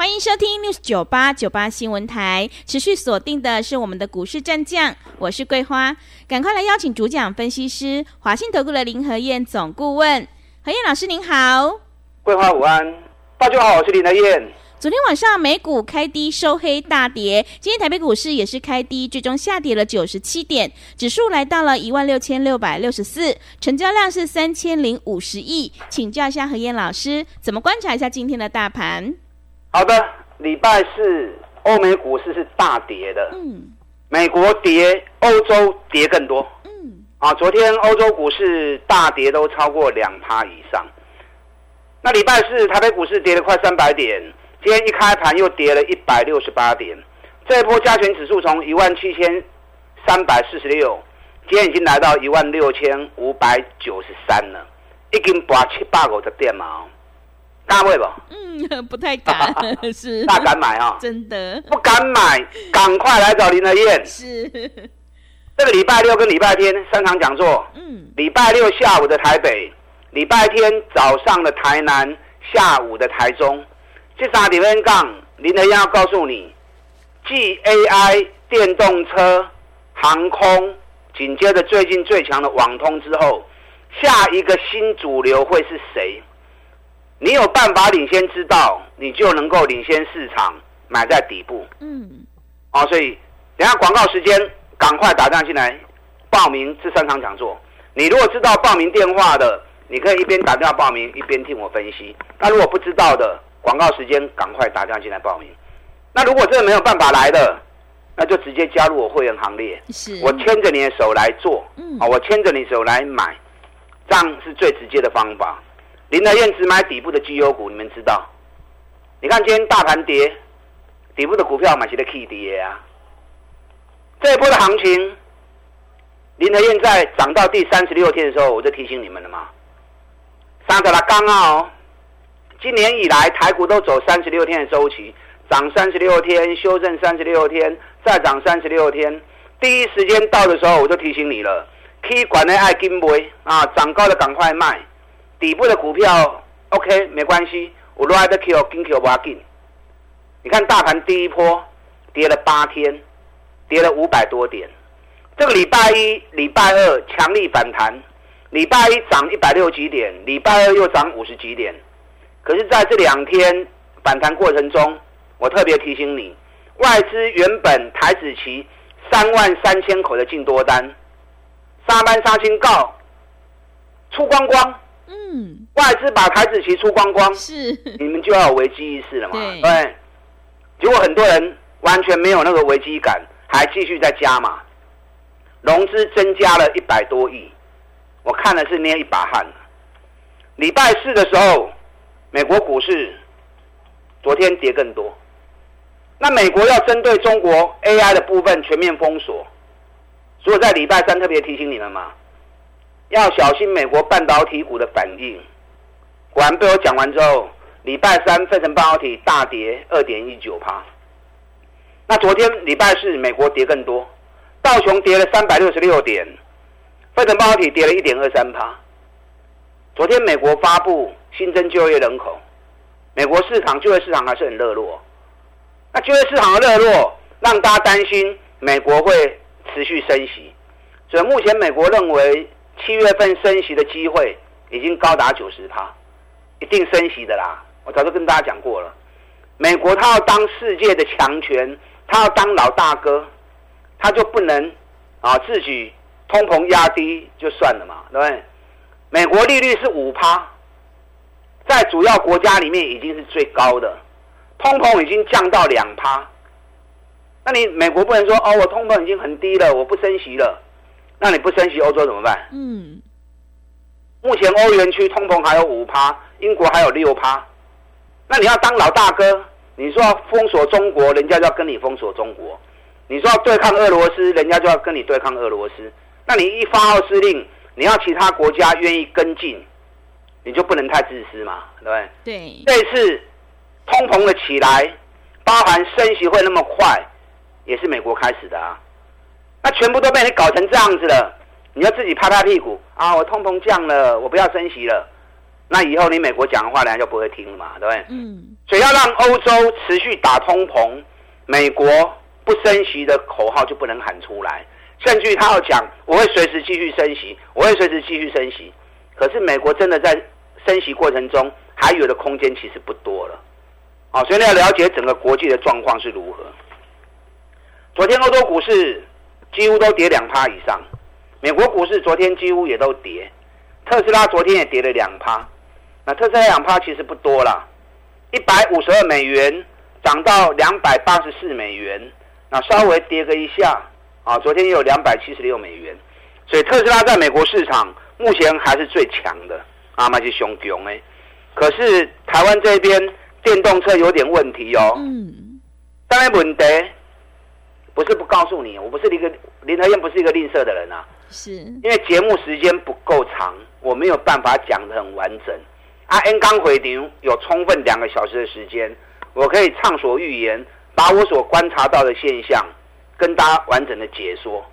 欢迎收听 News 九八九八新闻台，持续锁定的是我们的股市战将，我是桂花，赶快来邀请主讲分析师华信投顾的林和燕总顾问，何燕老师您好，桂花午安，大家好，我是林和燕。昨天晚上美股开低收黑大跌，今天台北股市也是开低，最终下跌了九十七点，指数来到了一万六千六百六十四，成交量是三千零五十亿，请教一下何燕老师，怎么观察一下今天的大盘？好的，礼拜四欧美股市是大跌的，嗯，美国跌，欧洲跌更多，嗯，啊，昨天欧洲股市大跌都超过两趴以上。那礼拜四台北股市跌了快三百点，今天一开盘又跌了一百六十八点，这一波加权指数从一万七千三百四十六，今天已经来到一万六千五百九十三了，已经拔七百五十点嘛。大位吧？嗯，不太敢，是大敢买啊！真的不敢买，赶快来找林德燕。是这个礼拜六跟礼拜天三场讲座。嗯，礼拜六下午的台北，礼拜天早上的台南，下午的台中。这三点杠，林德燕要告诉你，，G A I、电动车、航空，紧接着最近最强的网通之后，下一个新主流会是谁？你有办法领先知道，你就能够领先市场，买在底部。嗯，哦，所以等下广告时间，赶快打电话进来报名这三场讲座。你如果知道报名电话的，你可以一边打电话报名，一边听我分析。那如果不知道的，广告时间赶快打电话进来报名。那如果真的没有办法来的，那就直接加入我会员行列。是，我牵着你的手来做。嗯，啊，我牵着你手来买，这样是最直接的方法。林德燕只买底部的绩优股，你们知道？你看今天大盘跌，底部的股票买起的 K 跌啊。这一波的行情，林德燕在涨到第三十六天的时候，我就提醒你们了嘛。三十了刚哦，今年以来台股都走三十六天的周期，涨三十六天，修正三十六天，再涨三十六天。第一时间到的时候，我就提醒你了，K 管的爱跟买啊，涨高的赶快卖。底部的股票，OK，没关系，我 ride the Q，跟 Q 不要紧。你看大盘第一波跌了八天，跌了五百多点。这个礼拜一、礼拜二强力反弹，礼拜一涨一百六几点，礼拜二又涨五十几点。可是，在这两天反弹过程中，我特别提醒你，外资原本台子期三万三千口的净多单，沙班杀青告出光光。嗯，外资把台子棋出光光，是你们就要有危机意识了嘛？对。结果很多人完全没有那个危机感，还继续在加码，融资增加了一百多亿，我看了是捏一把汗。礼拜四的时候，美国股市昨天跌更多。那美国要针对中国 AI 的部分全面封锁，所以在礼拜三特别提醒你们嘛。要小心美国半导体股的反应。果然被我讲完之后，礼拜三费城半导体大跌二点一九趴。那昨天礼拜四美国跌更多，道琼跌了三百六十六点，费城半导体跌了一点二三趴。昨天美国发布新增就业人口，美国市场就业市场还是很热络。那就业市场的热络，让大家担心美国会持续升息，所以目前美国认为。七月份升息的机会已经高达九十趴，一定升息的啦！我早就跟大家讲过了，美国他要当世界的强权，他要当老大哥，他就不能啊自己通膨压低就算了嘛，对不对？美国利率是五趴，在主要国家里面已经是最高的，通膨已经降到两趴，那你美国不能说哦，我通膨已经很低了，我不升息了。那你不升息，欧洲怎么办？嗯，目前欧元区通膨还有五趴，英国还有六趴。那你要当老大哥，你说要封锁中国，人家就要跟你封锁中国；你说要对抗俄罗斯，人家就要跟你对抗俄罗斯。那你一发号施令，你要其他国家愿意跟进，你就不能太自私嘛，对不对？对。这次通膨的起来，包含升息会那么快，也是美国开始的啊。那全部都被你搞成这样子了，你要自己拍拍屁股啊！我通膨降了，我不要升息了。那以后你美国讲的话，人家就不会听了嘛，对不对？嗯。所以要让欧洲持续打通膨，美国不升息的口号就不能喊出来。甚至他要讲，我会随时继续升息，我会随时继续升息。可是美国真的在升息过程中，还有的空间其实不多了。啊，所以你要了解整个国际的状况是如何。昨天欧洲股市几乎都跌两趴以上，美国股市昨天几乎也都跌，特斯拉昨天也跌了两趴。那特斯拉两趴其实不多啦，一百五十二美元涨到两百八十四美元，那稍微跌个一下。啊，昨天也有两百七十六美元，所以特斯拉在美国市场目前还是最强的，啊，那是熊熊哎。可是台湾这边电动车有点问题哦。嗯。当然问题不是不告诉你，我不是一个林和燕，不是一个吝啬的人啊。是。因为节目时间不够长，我没有办法讲的很完整。啊，N 刚回流有充分两个小时的时间，我可以畅所欲言，把我所观察到的现象。跟大家完整的解说，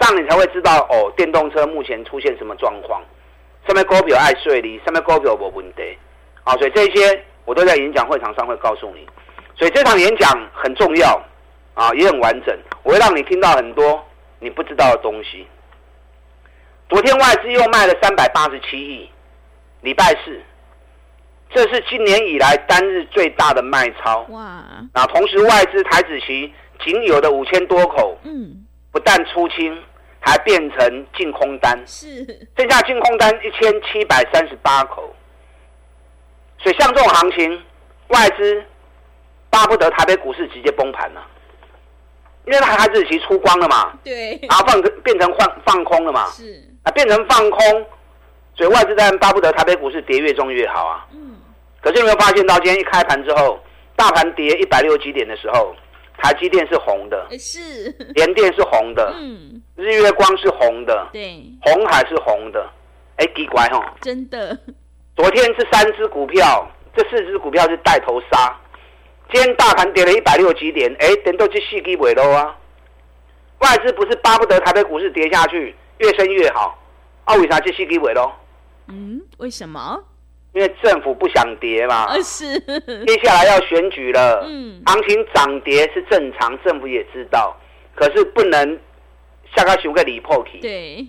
这样你才会知道哦，电动车目前出现什么状况，上面股票爱税率，上面股票无问题，啊，所以这些我都在演讲会场上会告诉你，所以这场演讲很重要，啊，也很完整，我会让你听到很多你不知道的东西。昨天外资又卖了三百八十七亿，礼拜四，这是今年以来单日最大的卖超，哇！啊同时外资台子期。仅有的五千多口，嗯，不但出清，还变成净空单，是剩下净空单一千七百三十八口。所以像这种行情，外资巴不得台北股市直接崩盘了，因为它子期出光了嘛，对，然后放变成放放空了嘛，是。啊，变成放空，所以外资当然巴不得台北股市跌越重越好啊。嗯，可是有没有发现到今天一开盘之后，大盘跌一百六几点的时候？台积电是红的，是。联电是红的，嗯，日月光是红的，对，红海是红的，哎，奇怪哈，真的，昨天这三只股票，这四只股票是带头杀，今天大盘跌了一百六几点，哎，等到这四基尾喽啊，外资不是巴不得台北股市跌下去，越升越好，啊，为啥这四基尾喽？嗯，为什么？因为政府不想跌嘛，是。接下来要选举了，嗯，行情涨跌是正常，政府也知道，可是不能下个熊个里破题。对，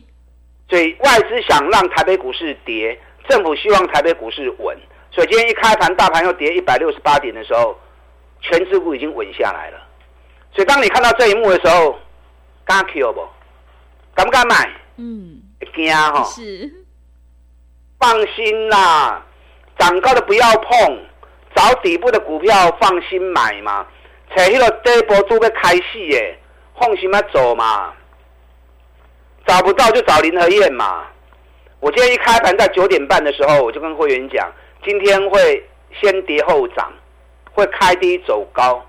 所以外资想让台北股市跌，政府希望台北股市稳，所以今天一开盘大盘又跌一百六十八点的时候，全指股已经稳下来了。所以当你看到这一幕的时候，敢 Q 不？敢不敢买？嗯，惊哈。是，放心啦。涨高的不要碰，找底部的股票放心买嘛。找迄个底部都要开始耶，放心嘛走嘛。找不到就找林和燕嘛。我今天一开盘在九点半的时候，我就跟会员讲，今天会先跌后涨，会开低走高。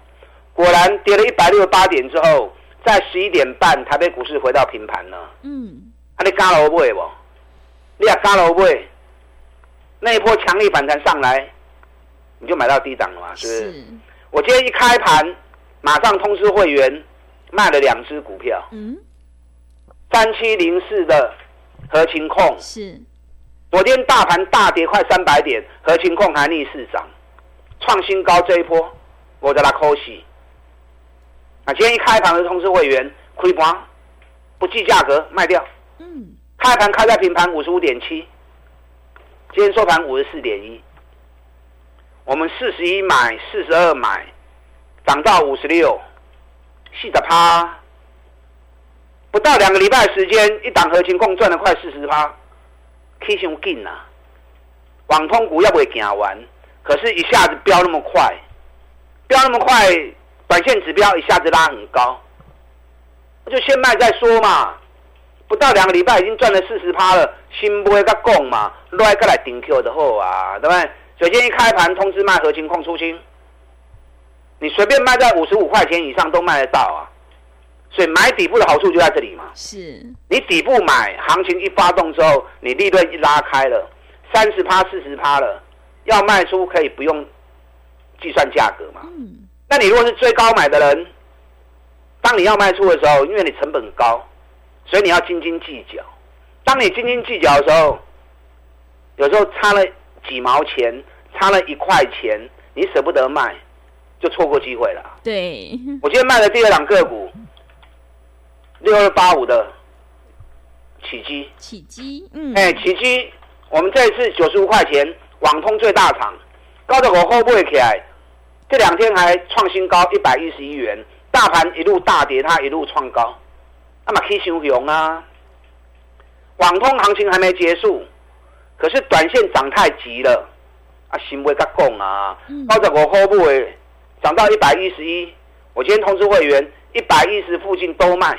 果然跌了一百六十八点之后，在十一点半台北股市回到平盘了。嗯，啊你加了不？你也加了不？那一波强力反弹上来，你就买到低档了嘛？是不是？我今天一开盘，马上通知会员卖了两只股票。嗯。三七零四的合情控是。昨天大盘大跌快三百点，合情控还逆市涨，创新高这一波，我在那扣息。那今天一开盘的通知会员亏盘，不计价格卖掉。嗯。开盘开在平盘五十五点七。今天收盘五十四点一，我们四十一买，四十二买，涨到五十六，细的趴，不到两个礼拜时间，一档合情共赚了快四十趴，起上劲呐！网通股要不会行完，可是一下子飙那么快，飙那么快，短线指标一下子拉很高，就先卖再说嘛。不到两个礼拜，已经赚了四十趴了，新不会个供嘛，来个来顶 Q 的货啊，对不对？首先一开盘通知卖合情控出清，你随便卖在五十五块钱以上都卖得到啊。所以买底部的好处就在这里嘛。是，你底部买，行情一发动之后，你利润一拉开了，三十趴、四十趴了，要卖出可以不用计算价格嘛。嗯。那你如果是最高买的人，当你要卖出的时候，因为你成本高，所以你要斤斤计较。当你斤斤计较的时候，有时候差了几毛钱，差了一块钱，你舍不得卖，就错过机会了。对。我今天卖的第二档个股。六二八五的起基，起基，嗯，哎，起基，我们这一次九十五块钱，网通最大厂，高的我 hold 不起来，这两天还创新高一百一十一元，大盘一路大跌，它一路创高，那么可以形容啊。网通行情还没结束，可是短线涨太急了，啊，行为较讲啊，高的我不起，涨到一百一十一，我今天通知会员，一百一十附近都卖。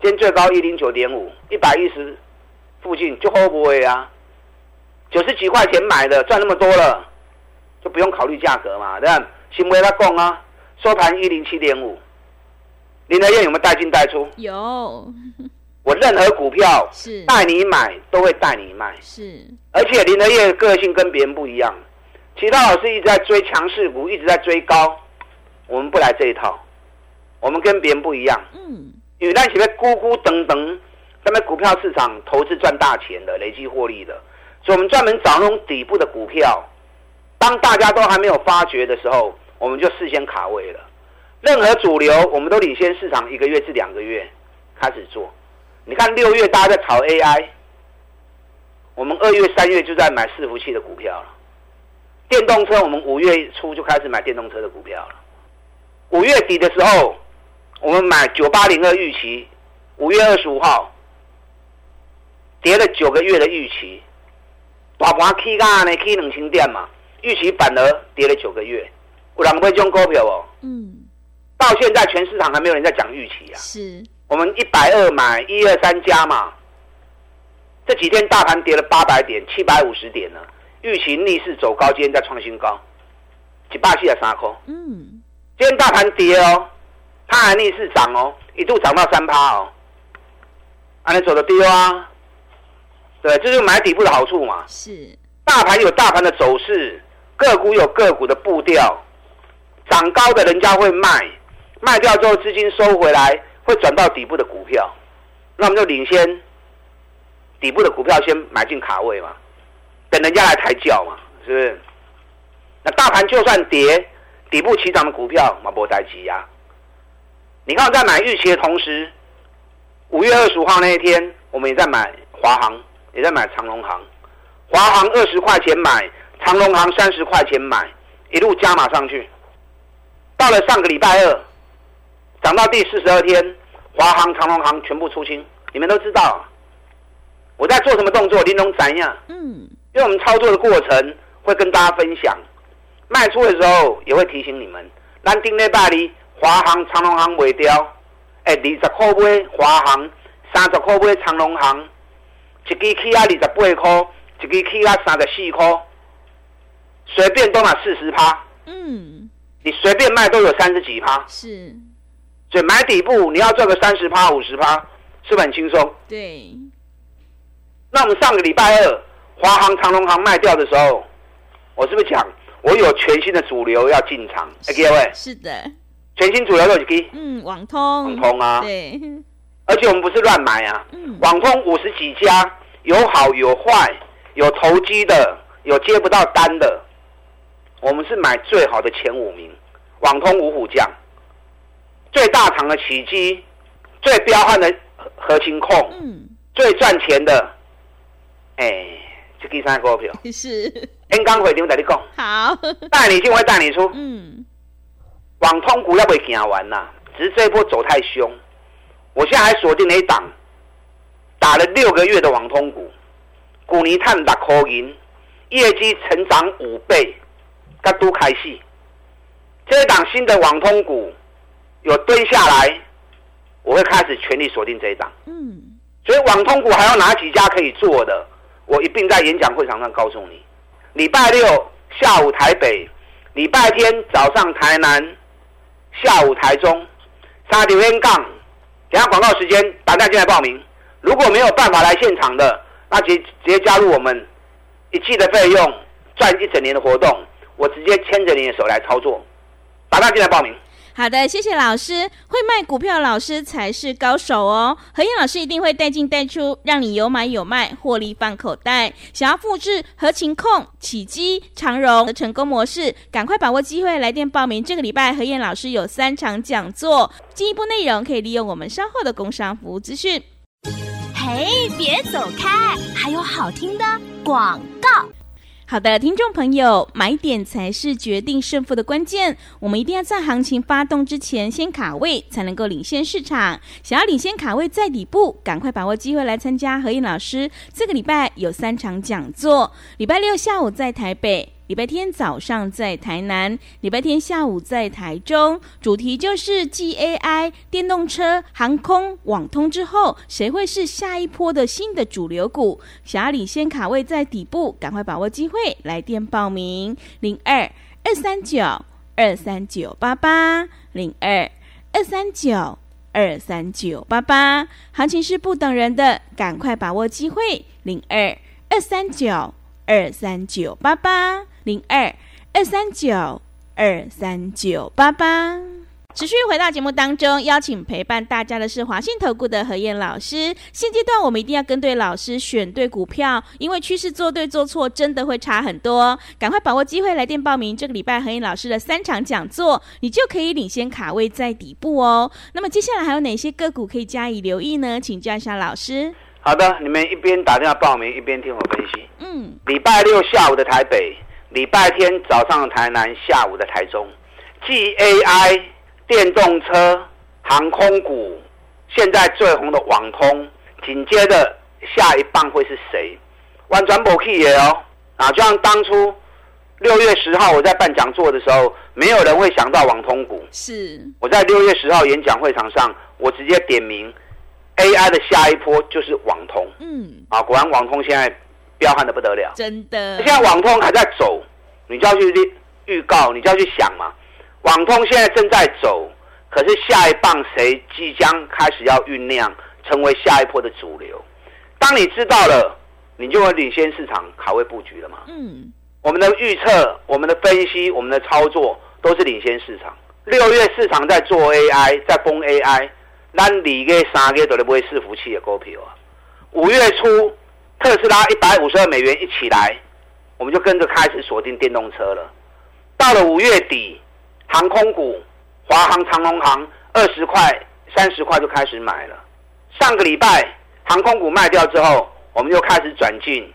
今天最高一零九点五，一百一十附近就不会啊？九十几块钱买的赚那么多了，就不用考虑价格嘛，对吧？新威他供啊，收盘一零七点五。林德燕有没有带进带出？有。我任何股票是带你买都会带你卖，是。而且林德燕个性跟别人不一样，其他老师一直在追强势股，一直在追高，我们不来这一套，我们跟别人不一样。嗯。因为那些咕咕噔噔，咱们股票市场投资赚大钱的，累积获利的，所以我们专门找那种底部的股票，当大家都还没有发觉的时候，我们就事先卡位了。任何主流，我们都领先市场一个月至两个月开始做。你看六月大家在炒 AI，我们二月、三月就在买伺服器的股票了。电动车，我们五月初就开始买电动车的股票了。五月底的时候。我们买九八零二预期，五月二十五号跌了九个月的预期，大盘起价呢起两千点嘛，预期反而跌了九个月，有人会种股票哦。嗯，到现在全市场还没有人在讲预期啊。是，我们一百二买一二三加嘛，这几天大盘跌了八百点，七百五十点呢，预期逆势走高，今天再创新高，几百七啊三块。嗯，今天大盘跌哦。它还逆势涨哦，一度涨到三趴哦，啊，你走的低啊，对，这就是买底部的好处嘛。是，大盘有大盘的走势，个股有个股的步调，涨高的人家会卖，卖掉之后资金收回来，会转到底部的股票，那我们就领先底部的股票先买进卡位嘛，等人家来抬轿嘛，是不是？那大盘就算跌，底部起涨的股票嘛，不待急呀。你看，在买预期的同时，五月二十五号那一天，我们也在买华航，也在买长隆行。华航二十块钱买，长隆行三十块钱买，一路加码上去。到了上个礼拜二，涨到第四十二天，华航、长隆行全部出清。你们都知道，我在做什么动作？玲珑怎样？嗯，因为我们操作的过程会跟大家分享，卖出的时候也会提醒你们。南丁内巴黎。华航、长隆行卖掉，哎，二十块买华航，三十块买长隆航，一支起啊二十八块，一支起啊三十四块，随便都拿四十趴。嗯，你随便卖都有三十几趴。是，所以买底部你要赚个三十趴、五十趴，是不是很轻松？对。那我们上个礼拜二华航、长隆航卖掉的时候，我是不是讲我有全新的主流要进场？哎，各位。是的。全新主流手机，嗯，网通，网通啊，对，而且我们不是乱买啊，嗯，网通五十几家，有好有坏，有投机的，有接不到单的，我们是买最好的前五名，网通五虎将，最大厂的起基，最彪悍的核心控，嗯，最赚钱的，哎，这第三个股票。是，N 刚回听在你讲，好，带你进会带你出，嗯。网通股要不会行完呐？只是这一波走太凶，我现在还锁定了一档，打了六个月的网通股，股尼碳打科银，业绩成长五倍，刚都开戏。这一档新的网通股有蹲下来，我会开始全力锁定这一档。嗯，所以网通股还有哪几家可以做的？我一并在演讲会场上告诉你。礼拜六下午台北，礼拜天早上台南。下午台中，三条 N 杠等下广告时间打电进来报名。如果没有办法来现场的，那直直接加入我们一季的费用赚一整年的活动，我直接牵着你的手来操作。打电进来报名。好的，谢谢老师。会卖股票的老师才是高手哦。何燕老师一定会带进带出，让你有买有卖，获利放口袋。想要复制合情控、起基、长荣的成功模式，赶快把握机会，来电报名。这个礼拜何燕老师有三场讲座，进一步内容可以利用我们稍后的工商服务资讯。嘿，别走开，还有好听的广告。好的，听众朋友，买点才是决定胜负的关键。我们一定要在行情发动之前先卡位，才能够领先市场。想要领先卡位在底部，赶快把握机会来参加何燕老师这个礼拜有三场讲座。礼拜六下午在台北。礼拜天早上在台南，礼拜天下午在台中，主题就是 GAI、电动车、航空、网通之后，谁会是下一波的新的主流股？想要领先卡位在底部，赶快把握机会，来电报名：零二二三九二三九八八零二二三九二三九八八。行情是不等人的，赶快把握机会：零二二三九二三九八八。零二二三九二三九八八，持续回到节目当中，邀请陪伴大家的是华信投顾的何燕老师。现阶段我们一定要跟对老师，选对股票，因为趋势做对做错真的会差很多。赶快把握机会来电报名，这个礼拜何燕老师的三场讲座，你就可以领先卡位在底部哦。那么接下来还有哪些个股可以加以留意呢？请教一下老师。好的，你们一边打电话报名，一边听我分析。嗯，礼拜六下午的台北。礼拜天早上的台南，下午的台中，G A I 电动车、航空股，现在最红的网通，紧接着下一棒会是谁？玩转播 key 也哦，啊，就像当初六月十号我在办讲座的时候，没有人会想到网通股。是，我在六月十号演讲会场上，我直接点名 A I 的下一波就是网通。嗯，啊，果然网通现在。彪悍的不得了，真的。现在网通还在走，你就要去预预告，你就要去想嘛。网通现在正在走，可是下一棒谁即将开始要酝酿，成为下一波的主流。当你知道了，你就会领先市场，卡位布局了嘛。嗯，我们的预测、我们的分析、我们的操作都是领先市场。六月市场在做 AI，在崩 AI，那你个三个都不会伺服器的股票啊。五月初。特斯拉一百五十二美元一起来，我们就跟着开始锁定电动车了。到了五月底，航空股，华航、长龙航二十块、三十块就开始买了。上个礼拜航空股卖掉之后，我们就开始转进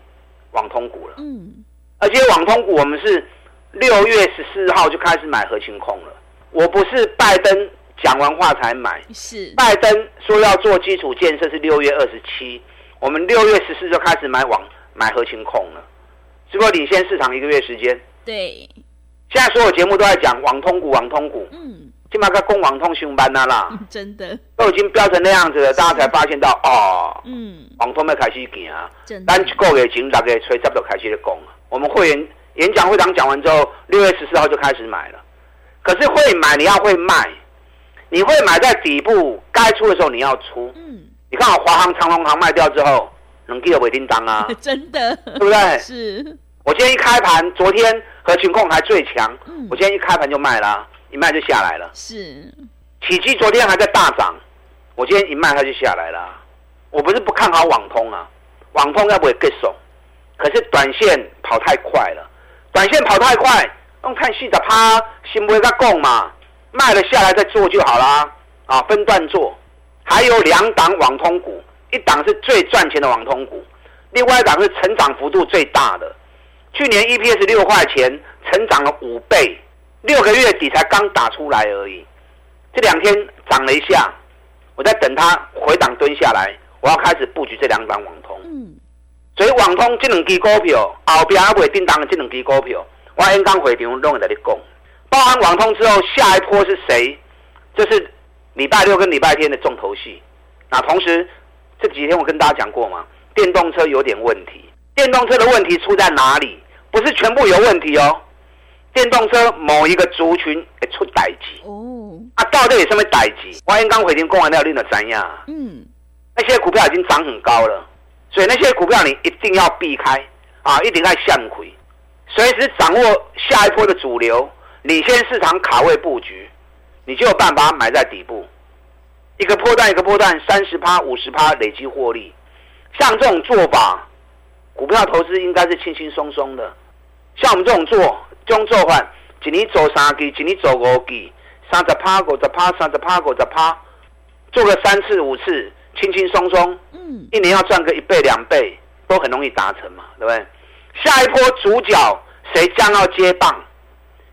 网通股了。嗯，而且网通股我们是六月十四号就开始买核心控了。我不是拜登讲完话才买，是拜登说要做基础建设是六月二十七。我们六月十四就开始买网买核情控了，是不是领先市场一个月时间？对。现在所有节目都在讲网通股，网通股。嗯。起码个供网通上班啦啦。真的。都已经飙成那样子了，大家才发现到哦。嗯。网通要开始行啊。真的。单一个月前大概吹差不多开始在供我们会员演讲会长讲完之后，六月十四号就开始买了。可是会买你要会卖，你会买在底部，该出的时候你要出。嗯。你看，华航、长隆航卖掉之后，能记得尾叮当啊？真的，对不对？是。我今天一开盘，昨天和情控还最强，我今天一开盘就卖了，一卖就下来了。是。起基昨天还在大涨，我今天一卖它就下来了。我不是不看好网通啊，网通要不会更怂，可是短线跑太快了，短线跑太快，用看细的趴，先不会再供嘛，卖了下来再做就好啦。啊，分段做。还有两档网通股，一档是最赚钱的网通股，另外一档是成长幅度最大的。去年 EPS 六块钱，成长了五倍，六个月底才刚打出来而已。这两天涨了一下，我在等它回档蹲下来，我要开始布局这两档网通。嗯，所以网通这两支股票，后边还会叮当的这两支股票，我刚刚回场拢在你讲。包含网通之后，下一波是谁？就是。礼拜六跟礼拜天的重头戏，那同时这几天我跟大家讲过嘛，电动车有点问题。电动车的问题出在哪里？不是全部有问题哦，电动车某一个族群出代机哦，啊，到底有什么代志？我刚刚回听公完料，你的怎样？嗯，那些股票已经涨很高了，所以那些股票你一定要避开啊，一定要向回，随时掌握下一波的主流，领先市场卡位布局，你就有办法买在底部，一个波段一个波段，三十趴、五十趴累积获利。像这种做法，股票投资应该是轻轻松松的。像我们这种做，这种做法，一年做三季，一年做五季，三十趴、五十趴、三十趴、五十趴，做个三次、五次，轻轻松松，嗯，一年要赚个一倍、两倍，都很容易达成嘛，对不对？下一波主角谁将要接棒？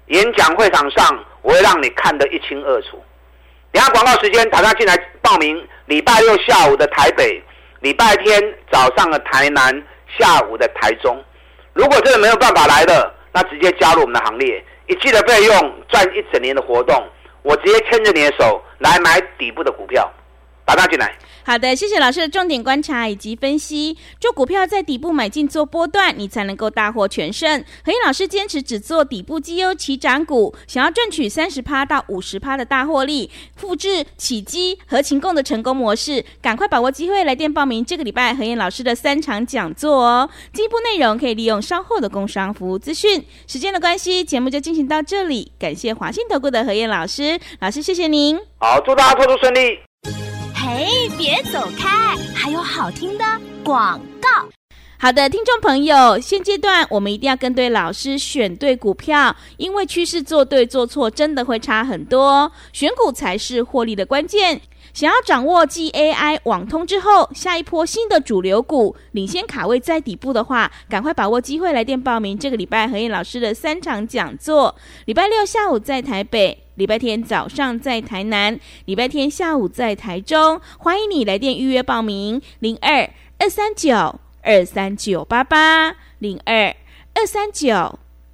演讲会场上，我会让你看得一清二楚。等下广告时间，打算进来报名，礼拜六下午的台北。礼拜天早上的台南，下午的台中，如果真的没有办法来的，那直接加入我们的行列，一季的费用赚一整年的活动，我直接牵着你的手来买底部的股票。打大进来。好的，谢谢老师的重点观察以及分析。做股票在底部买进做波段，你才能够大获全胜。何燕老师坚持只做底部绩优起涨股，想要赚取三十趴到五十趴的大获利，复制起基和勤共的成功模式，赶快把握机会来电报名这个礼拜何燕老师的三场讲座哦。进一步内容可以利用稍后的工商服务资讯。时间的关系，节目就进行到这里。感谢华信投顾的何燕老师，老师谢谢您。好，祝大家投资顺利。哎，别走开！还有好听的广告。好的，听众朋友，现阶段我们一定要跟对老师，选对股票，因为趋势做对做错真的会差很多，选股才是获利的关键。想要掌握 G A I 网通之后下一波新的主流股，领先卡位在底部的话，赶快把握机会来电报名。这个礼拜何燕老师的三场讲座，礼拜六下午在台北，礼拜天早上在台南，礼拜天下午在台中，欢迎你来电预约报名，零二二三九二三九八八零二二三九。